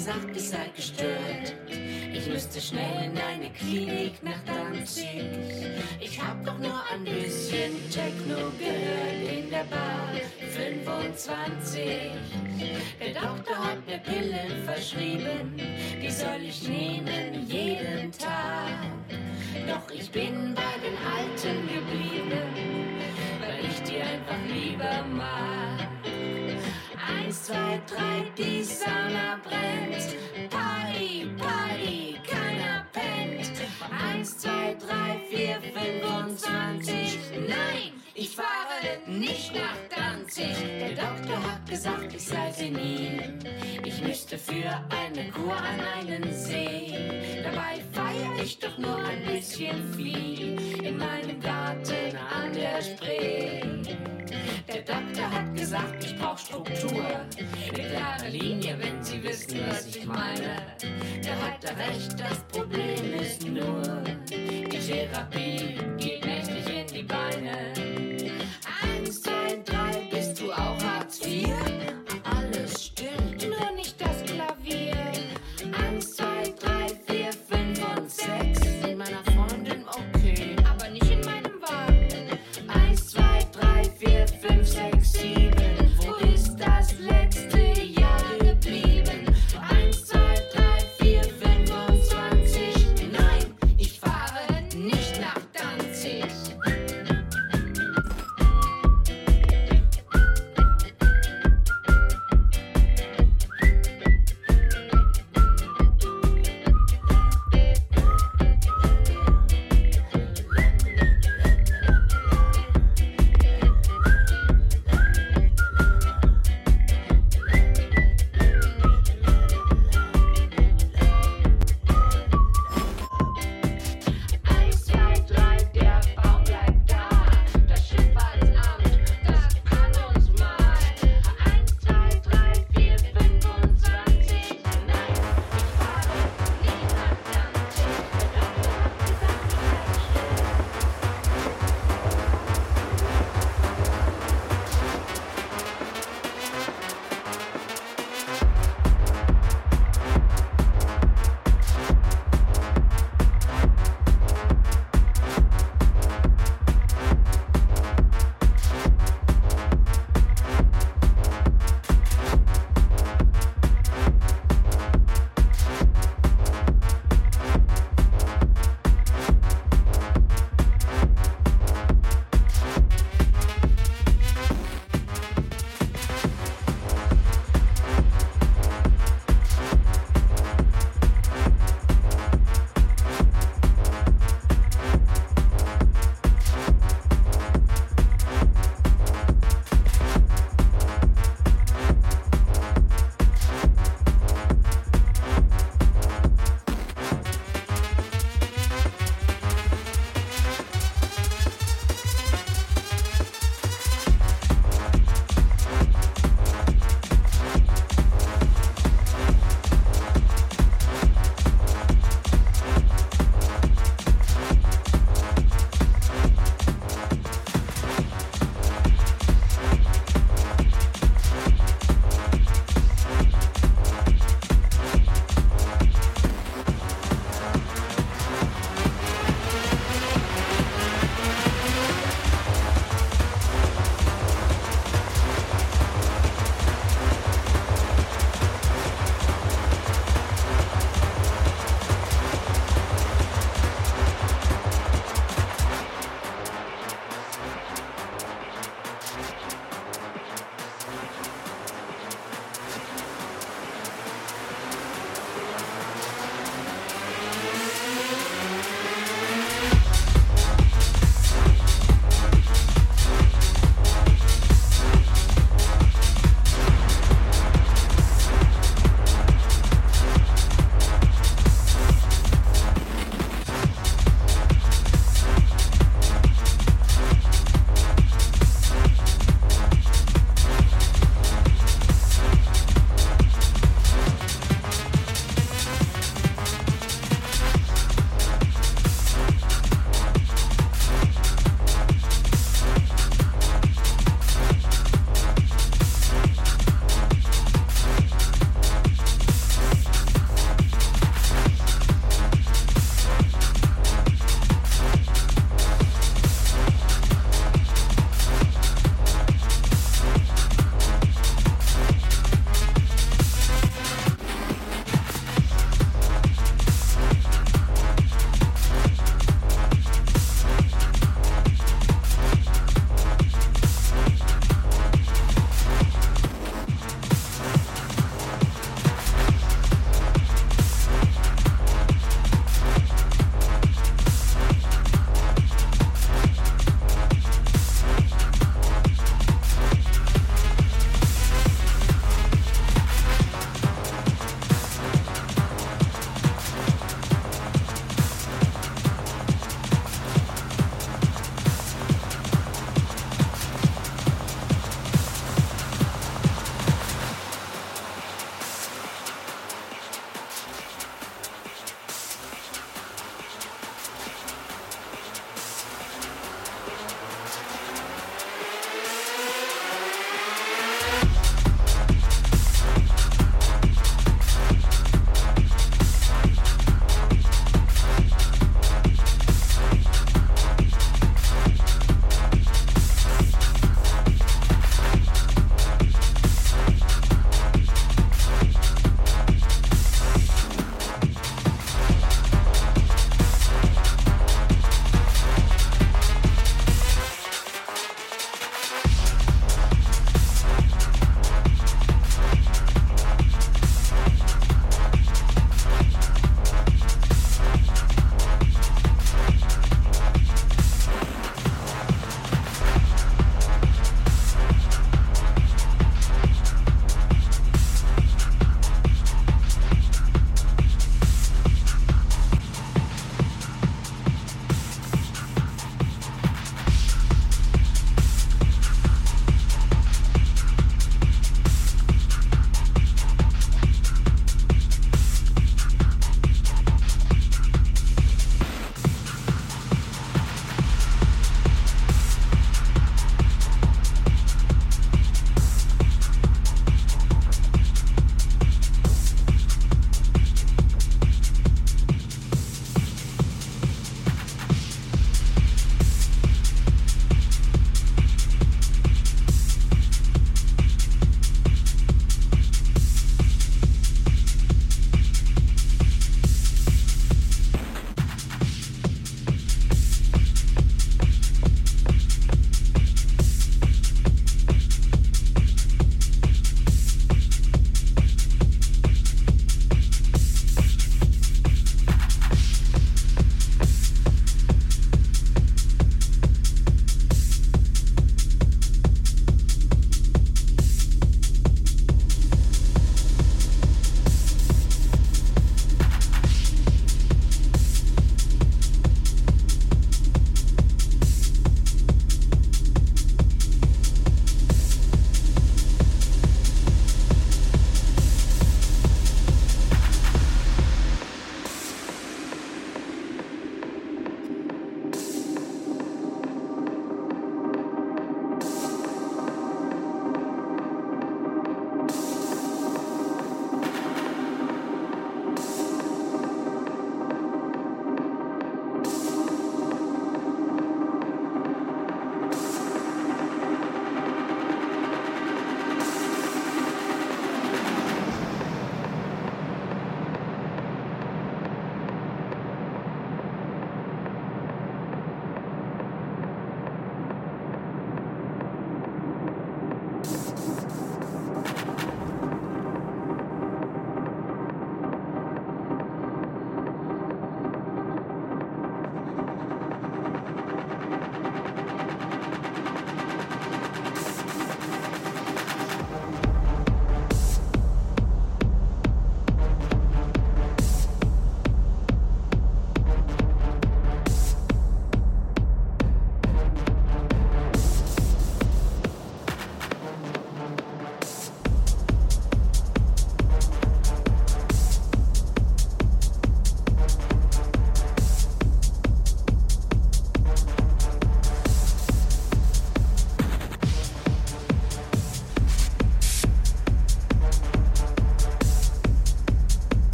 gesagt, ich sei gestört. Ich müsste schnell in eine Klinik nach Danzig. Ich hab doch nur ein bisschen Techno gehört in der Bar 25. Der Doktor hat mir Pillen verschrieben, die soll ich nehmen jeden Tag. Doch ich bin Kur an einen See. Dabei feier ich doch nur ein bisschen viel in meinem Garten an der Spree. Der Doktor hat gesagt, ich brauch Struktur. Eine klare Linie, wenn Sie wissen, was ich meine. Da hat er recht, das Problem ist nur, die Therapie geht mächtig in die Beine. Eins, zwei, drei,